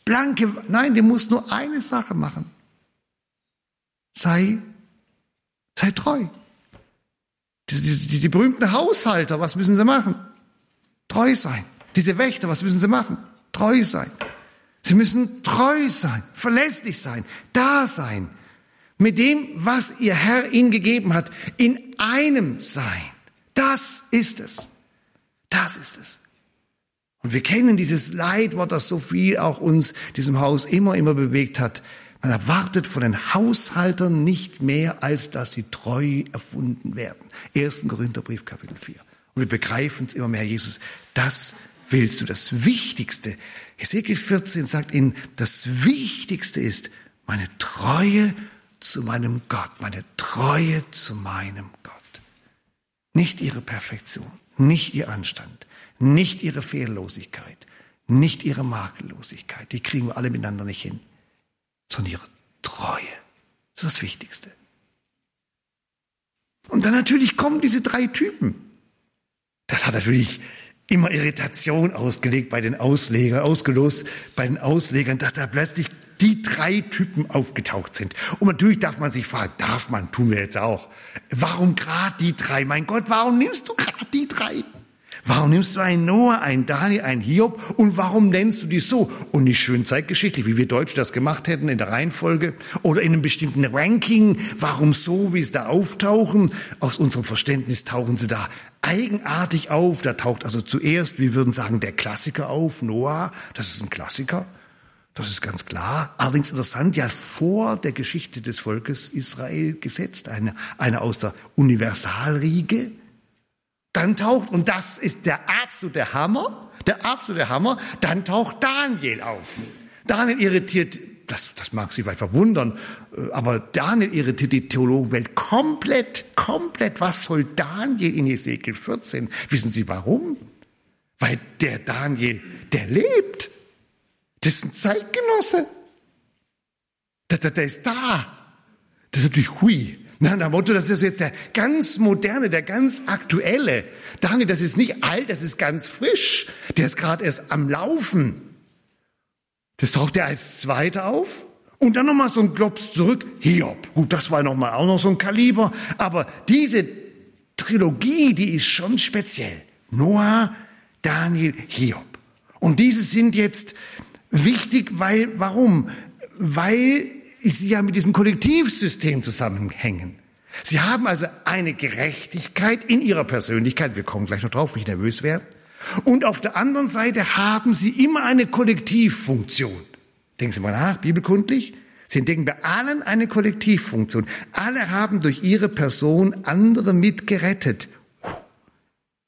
blanke, nein, der muss nur eine Sache machen. Sei, sei treu. Die, die, die berühmten Haushalter, was müssen sie machen? Treu sein. Diese Wächter, was müssen sie machen? Treu sein. Sie müssen treu sein, verlässlich sein, da sein, mit dem, was ihr Herr ihnen gegeben hat, in einem sein. Das ist es. Das ist es. Und wir kennen dieses Leitwort, das so viel auch uns, diesem Haus, immer, immer bewegt hat. Man erwartet von den Haushaltern nicht mehr, als dass sie treu erfunden werden. 1. Korintherbrief, Kapitel 4. Und wir begreifen es immer mehr, Jesus, das willst du, das Wichtigste. Ezekiel 14 sagt ihnen, das Wichtigste ist meine Treue zu meinem Gott, meine Treue zu meinem Gott. Nicht ihre Perfektion, nicht ihr Anstand, nicht ihre Fehllosigkeit, nicht ihre Makellosigkeit. Die kriegen wir alle miteinander nicht hin, sondern ihre Treue. Das ist das Wichtigste. Und dann natürlich kommen diese drei Typen. Das hat natürlich immer Irritation ausgelegt bei den Auslegern, ausgelost bei den Auslegern, dass da plötzlich die drei Typen aufgetaucht sind. Und natürlich darf man sich fragen, darf man, tun wir jetzt auch. Warum gerade die drei? Mein Gott, warum nimmst du gerade die drei? Warum nimmst du einen Noah, einen Daniel, einen Hiob und warum nennst du die so? Und nicht schön zeitgeschichtlich, wie wir Deutsche das gemacht hätten in der Reihenfolge oder in einem bestimmten Ranking. Warum so, wie sie da auftauchen? Aus unserem Verständnis tauchen sie da eigenartig auf. Da taucht also zuerst, wir würden sagen, der Klassiker auf, Noah. Das ist ein Klassiker. Das ist ganz klar. Allerdings interessant, ja vor der Geschichte des Volkes Israel gesetzt, eine, eine aus der Universalriege. Dann taucht, und das ist der absolute Hammer, der absolute Hammer, dann taucht Daniel auf. Daniel irritiert, das, das mag Sie vielleicht verwundern, äh, aber Daniel irritiert die Theologenwelt komplett, komplett. Was soll Daniel in Ezekiel 14? Wissen Sie warum? Weil der Daniel, der lebt. Das ist ein Zeitgenosse. Der, der, der ist da. Das ist natürlich hui. Na, nach Motto, das ist jetzt der ganz moderne, der ganz aktuelle. Daniel, das ist nicht alt, das ist ganz frisch. Der ist gerade erst am Laufen. Das taucht er als Zweiter auf. Und dann nochmal so ein Klops zurück. Hiob. Gut, das war nochmal auch noch so ein Kaliber. Aber diese Trilogie, die ist schon speziell. Noah, Daniel, Hiob. Und diese sind jetzt Wichtig, weil, warum? Weil sie ja mit diesem Kollektivsystem zusammenhängen. Sie haben also eine Gerechtigkeit in ihrer Persönlichkeit, wir kommen gleich noch drauf, nicht nervös werden. Und auf der anderen Seite haben sie immer eine Kollektivfunktion. Denken Sie mal nach, bibelkundlich. Sie entdecken bei allen eine Kollektivfunktion. Alle haben durch ihre Person andere mitgerettet.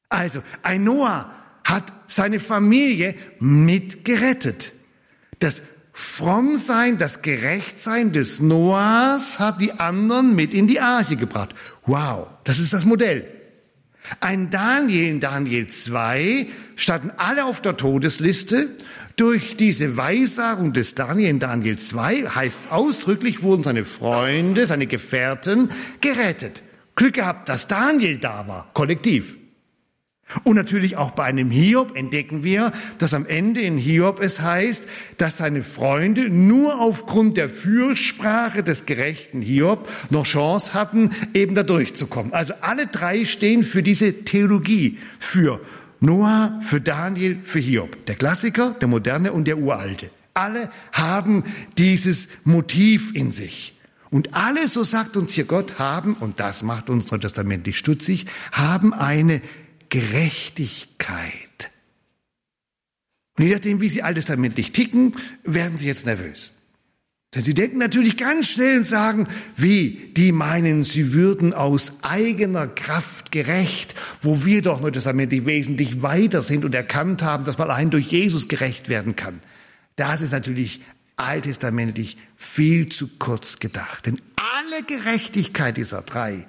Also, ein Noah hat seine Familie mitgerettet. Das Frommsein, das Gerechtsein des Noahs hat die anderen mit in die Arche gebracht. Wow, das ist das Modell. Ein Daniel in Daniel 2 standen alle auf der Todesliste. Durch diese Weissagung des Daniel in Daniel 2 heißt ausdrücklich, wurden seine Freunde, seine Gefährten gerettet. Glück gehabt, dass Daniel da war, kollektiv. Und natürlich auch bei einem Hiob entdecken wir, dass am Ende in Hiob es heißt, dass seine Freunde nur aufgrund der Fürsprache des gerechten Hiob noch Chance hatten, eben da durchzukommen. Also alle drei stehen für diese Theologie, für Noah, für Daniel, für Hiob. Der Klassiker, der Moderne und der Uralte. Alle haben dieses Motiv in sich. Und alle, so sagt uns hier Gott, haben, und das macht uns neutestamentlich stutzig, haben eine Gerechtigkeit. Und je nachdem, wie sie alttestamentlich ticken, werden sie jetzt nervös. Denn sie denken natürlich ganz schnell und sagen, wie, die meinen, sie würden aus eigener Kraft gerecht, wo wir doch neutestamentlich wesentlich weiter sind und erkannt haben, dass man allein durch Jesus gerecht werden kann. Das ist natürlich alttestamentlich viel zu kurz gedacht. Denn alle Gerechtigkeit dieser drei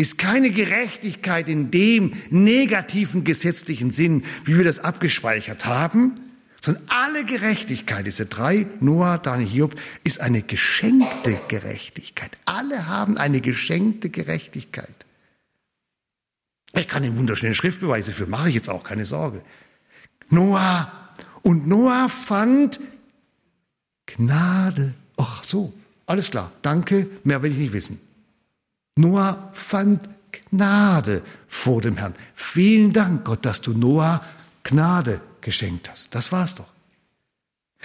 ist keine Gerechtigkeit in dem negativen gesetzlichen Sinn, wie wir das abgespeichert haben, sondern alle Gerechtigkeit, diese drei, Noah, Daniel, Hiob, ist eine geschenkte Gerechtigkeit. Alle haben eine geschenkte Gerechtigkeit. Ich kann den wunderschönen Schriftbeweise für, mache ich jetzt auch, keine Sorge. Noah, und Noah fand Gnade. Ach so, alles klar, danke, mehr will ich nicht wissen. Noah fand Gnade vor dem Herrn. Vielen Dank, Gott, dass du Noah Gnade geschenkt hast. Das war's doch.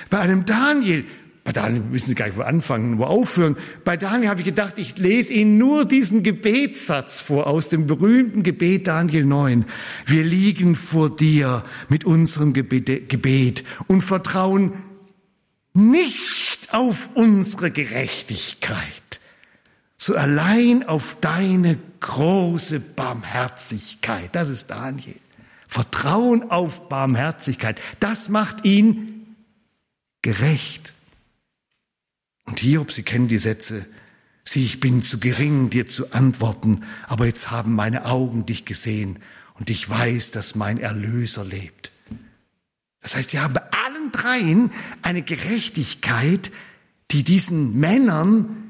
Bei einem Daniel, bei Daniel wissen Sie gar nicht, wo anfangen, wo aufhören. Bei Daniel habe ich gedacht, ich lese Ihnen nur diesen Gebetssatz vor aus dem berühmten Gebet Daniel 9. Wir liegen vor dir mit unserem Gebet und vertrauen nicht auf unsere Gerechtigkeit so allein auf deine große Barmherzigkeit. Das ist Daniel. Vertrauen auf Barmherzigkeit. Das macht ihn gerecht. Und Hiob, Sie kennen die Sätze, sieh, ich bin zu gering, dir zu antworten, aber jetzt haben meine Augen dich gesehen und ich weiß, dass mein Erlöser lebt. Das heißt, Sie haben bei allen dreien eine Gerechtigkeit, die diesen Männern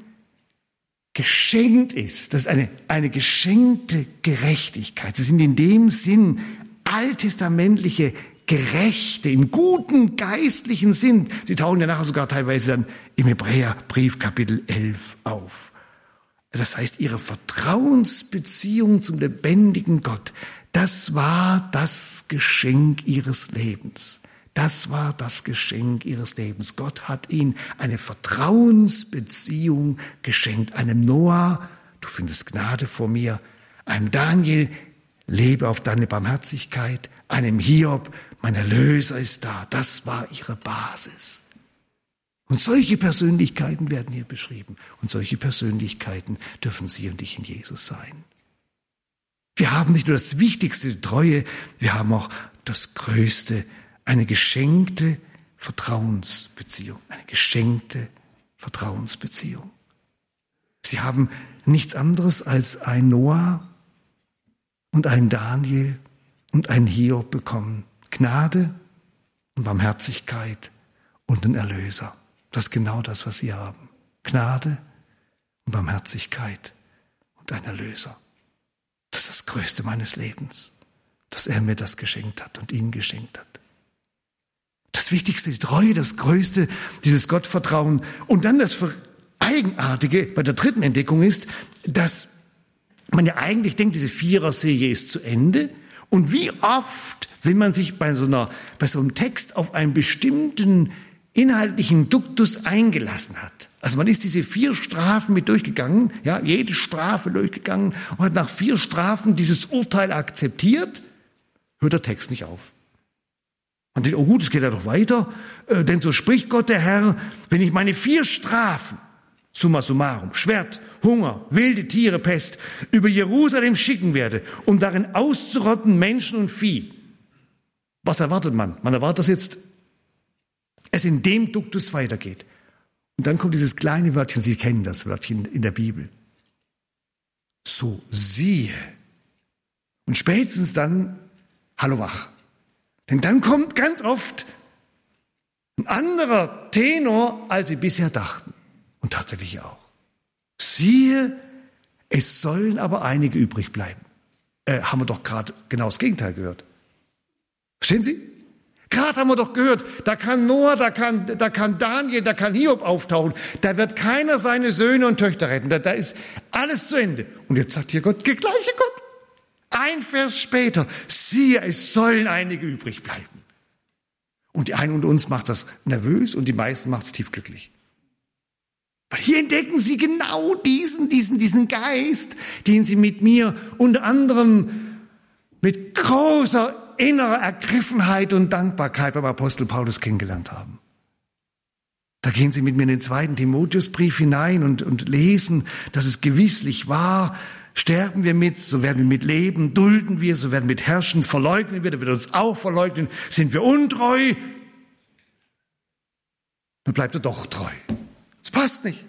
geschenkt ist. Das ist eine, eine geschenkte Gerechtigkeit. Sie sind in dem Sinn alttestamentliche Gerechte im guten geistlichen Sinn. Sie tauchen ja nachher sogar teilweise dann im Hebräerbrief Kapitel 11 auf. Das heißt, ihre Vertrauensbeziehung zum lebendigen Gott, das war das Geschenk ihres Lebens. Das war das Geschenk ihres Lebens. Gott hat ihnen eine Vertrauensbeziehung geschenkt. Einem Noah, du findest Gnade vor mir. Einem Daniel, lebe auf deine Barmherzigkeit. Einem Hiob, mein Erlöser ist da. Das war ihre Basis. Und solche Persönlichkeiten werden hier beschrieben. Und solche Persönlichkeiten dürfen Sie und ich in Jesus sein. Wir haben nicht nur das Wichtigste, die Treue, wir haben auch das Größte, eine geschenkte Vertrauensbeziehung, eine geschenkte Vertrauensbeziehung. Sie haben nichts anderes als ein Noah und ein Daniel und ein Hiob bekommen. Gnade und Barmherzigkeit und einen Erlöser. Das ist genau das, was sie haben. Gnade und Barmherzigkeit und ein Erlöser. Das ist das Größte meines Lebens, dass er mir das geschenkt hat und ihnen geschenkt hat. Das Wichtigste, die Treue, das Größte, dieses Gottvertrauen. Und dann das Eigenartige bei der dritten Entdeckung ist, dass man ja eigentlich denkt, diese Viererserie ist zu Ende. Und wie oft, wenn man sich bei so, einer, bei so einem Text auf einen bestimmten inhaltlichen Duktus eingelassen hat. Also man ist diese vier Strafen mit durchgegangen, ja, jede Strafe durchgegangen und hat nach vier Strafen dieses Urteil akzeptiert, hört der Text nicht auf. Und denkt, oh gut, es geht ja doch weiter. Äh, denn so spricht Gott der Herr, wenn ich meine vier Strafen, summa summarum, Schwert, Hunger, wilde Tiere, Pest, über Jerusalem schicken werde, um darin auszurotten Menschen und Vieh. Was erwartet man? Man erwartet, dass jetzt es in dem Duktus weitergeht. Und dann kommt dieses kleine Wörtchen, Sie kennen das Wörtchen in der Bibel. So siehe. Und spätestens dann, hallo wach. Denn dann kommt ganz oft ein anderer Tenor, als sie bisher dachten. Und tatsächlich auch. Siehe, es sollen aber einige übrig bleiben. Äh, haben wir doch gerade genau das Gegenteil gehört. Verstehen Sie? Gerade haben wir doch gehört, da kann Noah, da kann, da kann Daniel, da kann Hiob auftauchen. Da wird keiner seine Söhne und Töchter retten. Da, da ist alles zu Ende. Und jetzt sagt hier Gott, gleiche Gott. Ein Vers später, siehe, es sollen einige übrig bleiben. Und die einen unter uns macht das nervös und die meisten macht es tiefglücklich. Weil hier entdecken sie genau diesen, diesen, diesen Geist, den sie mit mir unter anderem mit großer innerer Ergriffenheit und Dankbarkeit beim Apostel Paulus kennengelernt haben. Da gehen sie mit mir in den zweiten Timotheusbrief hinein und, und lesen, dass es gewisslich war, sterben wir mit, so werden wir mit leben, dulden wir, so werden wir mit herrschen, verleugnen wir, dann wird uns auch verleugnen, sind wir untreu, dann bleibt er doch treu. Es passt nicht.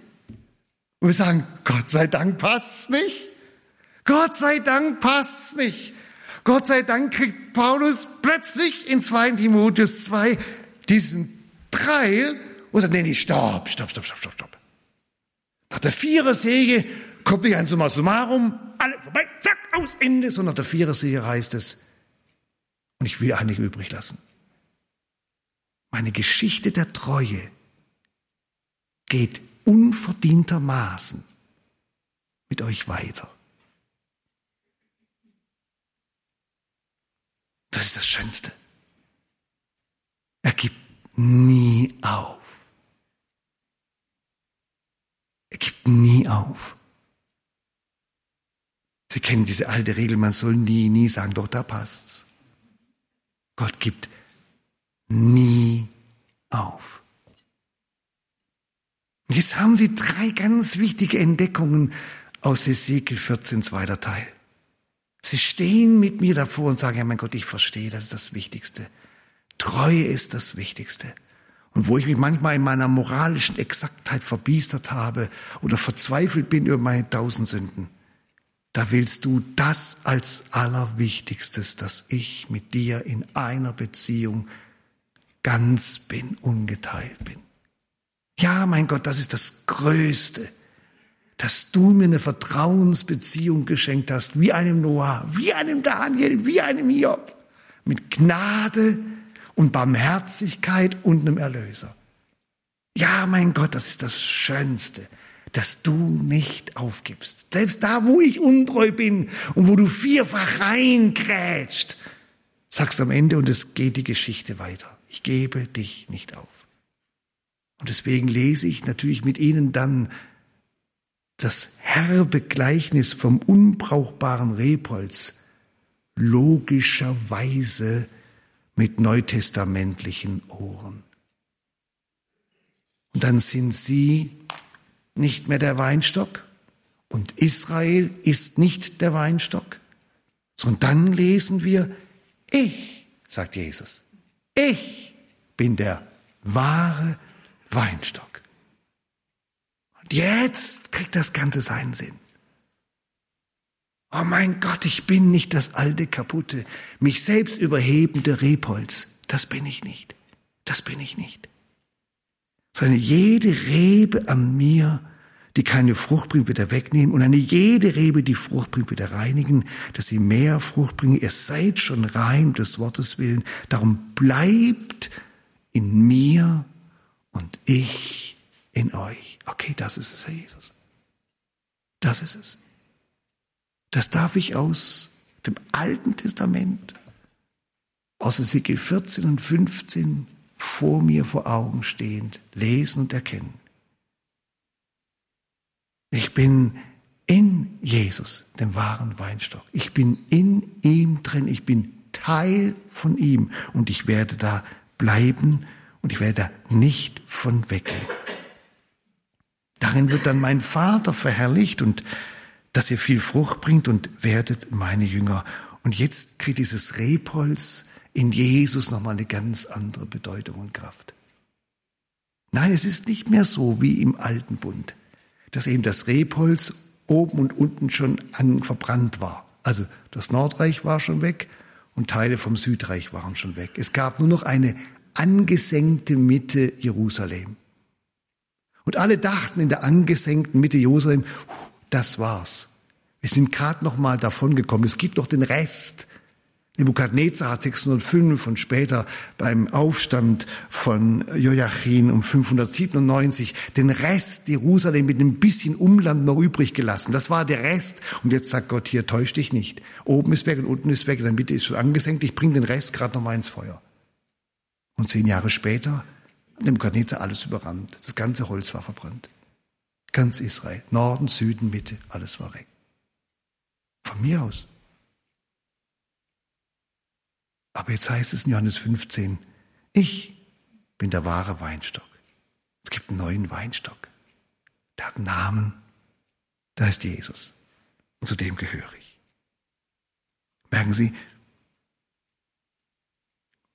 Und wir sagen, Gott sei Dank passt's nicht. Gott sei Dank passt's nicht. Gott sei Dank kriegt Paulus plötzlich in 2 Timotheus 2 diesen Treil und sagt, nee, nee, stopp, stopp, stopp, stopp, stopp, stopp. Nach der Vierersäge kommt nicht ein Summa summarum, alle vorbei, zack, aus, Ende, sondern der Vierersäge heißt es, und ich will einige übrig lassen. Meine Geschichte der Treue geht unverdientermaßen mit euch weiter. Das ist das Schönste. Er gibt nie auf. Er gibt nie auf. Sie kennen diese alte Regel, man soll nie, nie sagen, doch da passt's. Gott gibt nie auf. Und jetzt haben Sie drei ganz wichtige Entdeckungen aus Ezekiel 14, zweiter Teil. Sie stehen mit mir davor und sagen, ja mein Gott, ich verstehe, das ist das Wichtigste. Treue ist das Wichtigste. Und wo ich mich manchmal in meiner moralischen Exaktheit verbiestert habe oder verzweifelt bin über meine tausend Sünden, da willst du das als Allerwichtigstes, dass ich mit dir in einer Beziehung ganz bin, ungeteilt bin. Ja, mein Gott, das ist das Größte dass du mir eine Vertrauensbeziehung geschenkt hast, wie einem Noah, wie einem Daniel, wie einem Hiob, mit Gnade und Barmherzigkeit und einem Erlöser. Ja, mein Gott, das ist das Schönste, dass du nicht aufgibst. Selbst da, wo ich untreu bin und wo du vierfach reingrätscht, sagst am Ende und es geht die Geschichte weiter. Ich gebe dich nicht auf. Und deswegen lese ich natürlich mit Ihnen dann das herbe Gleichnis vom unbrauchbaren Rebholz logischerweise mit neutestamentlichen Ohren. Und dann sind sie nicht mehr der Weinstock und Israel ist nicht der Weinstock, sondern dann lesen wir, ich, sagt Jesus, ich bin der wahre Weinstock. Jetzt kriegt das Ganze seinen Sinn. Oh mein Gott, ich bin nicht das alte, kaputte, mich selbst überhebende Rebholz. Das bin ich nicht. Das bin ich nicht. Sondern jede Rebe an mir, die keine Frucht bringt, wieder wegnehmen und eine jede Rebe, die Frucht bringt, wieder reinigen, dass sie mehr Frucht bringen. Ihr seid schon rein des Wortes willen. Darum bleibt in mir und ich in euch. Okay, das ist es, Herr Jesus. Das ist es. Das darf ich aus dem Alten Testament, aus Ezekiel 14 und 15 vor mir vor Augen stehend lesen und erkennen. Ich bin in Jesus, dem wahren Weinstock. Ich bin in ihm drin. Ich bin Teil von ihm und ich werde da bleiben und ich werde da nicht von weggehen. Darin wird dann mein Vater verherrlicht und dass ihr viel Frucht bringt und werdet meine Jünger. Und jetzt kriegt dieses Rebholz in Jesus nochmal eine ganz andere Bedeutung und Kraft. Nein, es ist nicht mehr so wie im alten Bund, dass eben das Rebholz oben und unten schon verbrannt war. Also das Nordreich war schon weg und Teile vom Südreich waren schon weg. Es gab nur noch eine angesenkte Mitte Jerusalem. Und alle dachten in der angesenkten Mitte Jerusalem, das war's. Wir sind gerade noch mal davon gekommen. Es gibt noch den Rest. Nebukadnezar hat 605 und später beim Aufstand von Joachim um 597 den Rest Jerusalem mit ein bisschen Umland noch übrig gelassen. Das war der Rest. Und jetzt sagt Gott hier, täusch dich nicht. Oben ist weg und unten ist weg. In der Mitte ist schon angesenkt. Ich bringe den Rest gerade noch mal ins Feuer. Und zehn Jahre später hat Nebukadnezar alles überrannt. Das ganze Holz war verbrannt. Ganz Israel. Norden, Süden, Mitte, alles war weg. Von mir aus. Aber jetzt heißt es in Johannes 15, ich bin der wahre Weinstock. Es gibt einen neuen Weinstock. Der hat einen Namen. Da ist Jesus. Und zu dem gehöre ich. Merken Sie,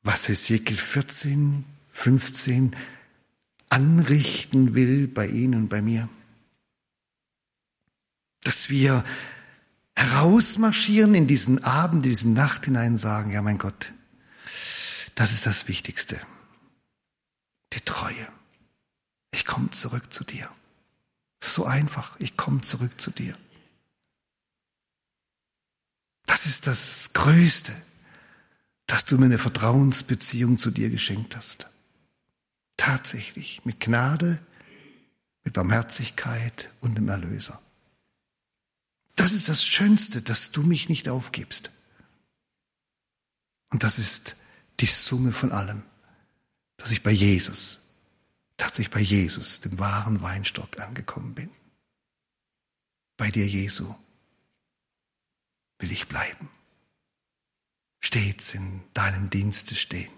was Hesekiel 14, 15 anrichten will bei Ihnen und bei mir? Dass wir herausmarschieren in diesen Abend, in diese Nacht hinein und sagen, ja mein Gott, das ist das Wichtigste. Die Treue. Ich komme zurück zu dir. So einfach, ich komme zurück zu dir. Das ist das Größte, dass du mir eine Vertrauensbeziehung zu dir geschenkt hast. Tatsächlich, mit Gnade, mit Barmherzigkeit und dem Erlöser. Das ist das Schönste, dass du mich nicht aufgibst. Und das ist die Summe von allem, dass ich bei Jesus, tatsächlich bei Jesus, dem wahren Weinstock angekommen bin. Bei dir, Jesu, will ich bleiben, stets in deinem Dienste stehen.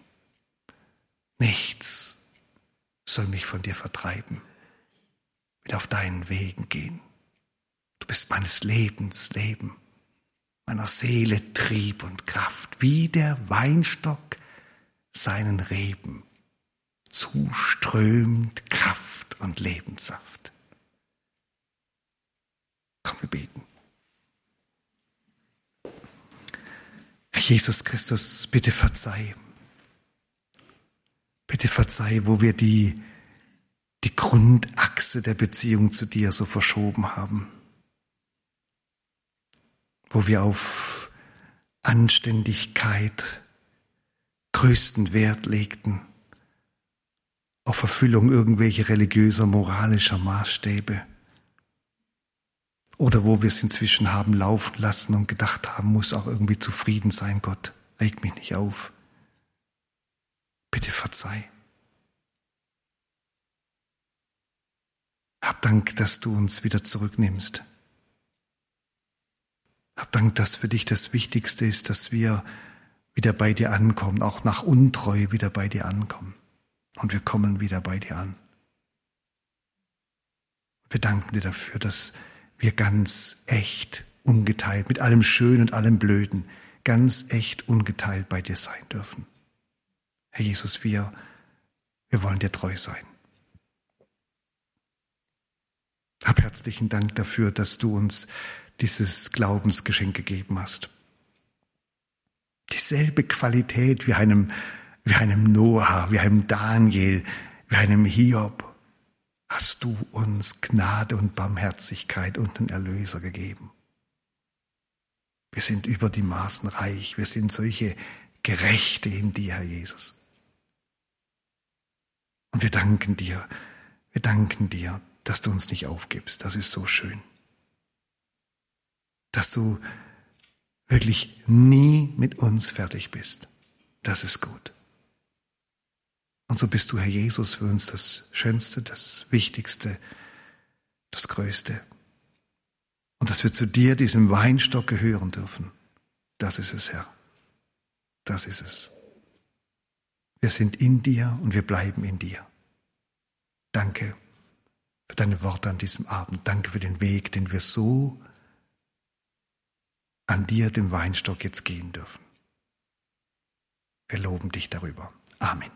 Nichts soll mich von dir vertreiben, will auf deinen Wegen gehen. Du bist meines Lebens Leben, meiner Seele Trieb und Kraft, wie der Weinstock seinen Reben zuströmt Kraft und Lebenssaft. Komm, wir beten. Herr Jesus Christus, bitte verzeih. Bitte verzeih, wo wir die, die Grundachse der Beziehung zu dir so verschoben haben wo wir auf Anständigkeit größten Wert legten, auf Erfüllung irgendwelcher religiöser, moralischer Maßstäbe. Oder wo wir es inzwischen haben laufen lassen und gedacht haben, muss auch irgendwie zufrieden sein, Gott, reg mich nicht auf. Bitte verzeih. Hab Dank, dass du uns wieder zurücknimmst hab Dank, dass für dich das Wichtigste ist, dass wir wieder bei dir ankommen, auch nach Untreue wieder bei dir ankommen. Und wir kommen wieder bei dir an. Wir danken dir dafür, dass wir ganz echt, ungeteilt, mit allem Schönen und allem Blöden, ganz echt, ungeteilt bei dir sein dürfen. Herr Jesus, wir, wir wollen dir treu sein. Hab herzlichen Dank dafür, dass du uns dieses Glaubensgeschenk gegeben hast. Dieselbe Qualität wie einem, wie einem Noah, wie einem Daniel, wie einem Hiob hast du uns Gnade und Barmherzigkeit und den Erlöser gegeben. Wir sind über die Maßen reich. Wir sind solche Gerechte in dir, Herr Jesus. Und wir danken dir, wir danken dir, dass du uns nicht aufgibst. Das ist so schön dass du wirklich nie mit uns fertig bist. Das ist gut. Und so bist du, Herr Jesus, für uns das Schönste, das Wichtigste, das Größte. Und dass wir zu dir, diesem Weinstock, gehören dürfen. Das ist es, Herr. Das ist es. Wir sind in dir und wir bleiben in dir. Danke für deine Worte an diesem Abend. Danke für den Weg, den wir so an dir, dem Weinstock, jetzt gehen dürfen. Wir loben dich darüber. Amen.